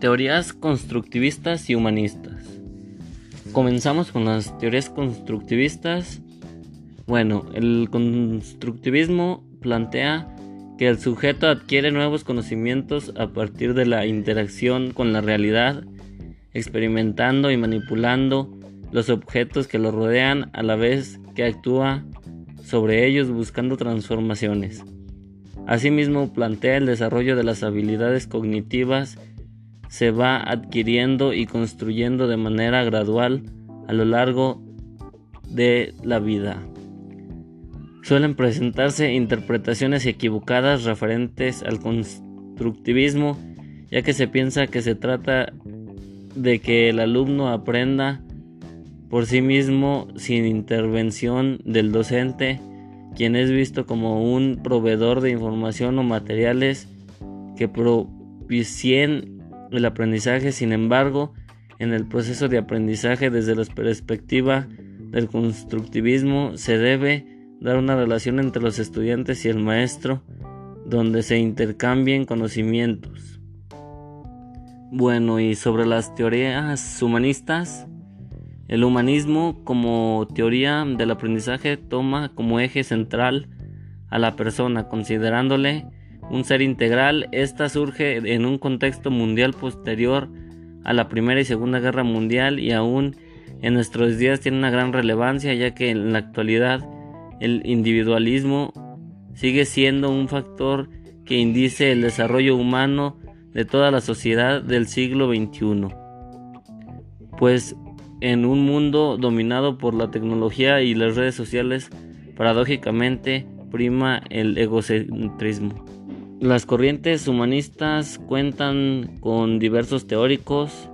Teorías constructivistas y humanistas. Comenzamos con las teorías constructivistas. Bueno, el constructivismo plantea que el sujeto adquiere nuevos conocimientos a partir de la interacción con la realidad, experimentando y manipulando los objetos que lo rodean a la vez que actúa sobre ellos buscando transformaciones. Asimismo, plantea el desarrollo de las habilidades cognitivas se va adquiriendo y construyendo de manera gradual a lo largo de la vida. Suelen presentarse interpretaciones equivocadas referentes al constructivismo, ya que se piensa que se trata de que el alumno aprenda por sí mismo sin intervención del docente, quien es visto como un proveedor de información o materiales que propicien el aprendizaje, sin embargo, en el proceso de aprendizaje desde la perspectiva del constructivismo se debe dar una relación entre los estudiantes y el maestro donde se intercambien conocimientos. Bueno, y sobre las teorías humanistas, el humanismo como teoría del aprendizaje toma como eje central a la persona, considerándole un ser integral. Esta surge en un contexto mundial posterior a la Primera y Segunda Guerra Mundial y aún en nuestros días tiene una gran relevancia ya que en la actualidad el individualismo sigue siendo un factor que indice el desarrollo humano de toda la sociedad del siglo XXI. Pues en un mundo dominado por la tecnología y las redes sociales, paradójicamente prima el egocentrismo. Las corrientes humanistas cuentan con diversos teóricos.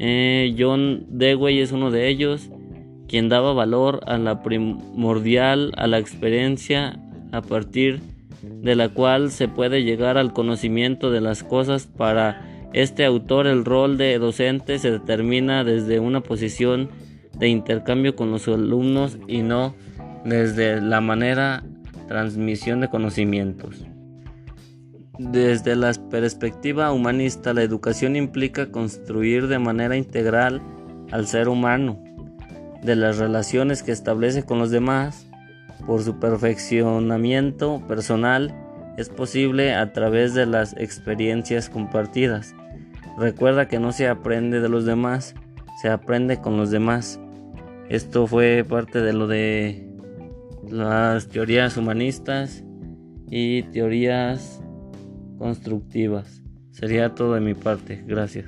Eh, John Dewey es uno de ellos, quien daba valor a la primordial, a la experiencia, a partir de la cual se puede llegar al conocimiento de las cosas. Para este autor el rol de docente se determina desde una posición de intercambio con los alumnos y no desde la manera transmisión de conocimientos. Desde la perspectiva humanista, la educación implica construir de manera integral al ser humano, de las relaciones que establece con los demás, por su perfeccionamiento personal, es posible a través de las experiencias compartidas. Recuerda que no se aprende de los demás, se aprende con los demás. Esto fue parte de lo de las teorías humanistas y teorías constructivas. Sería todo de mi parte. Gracias.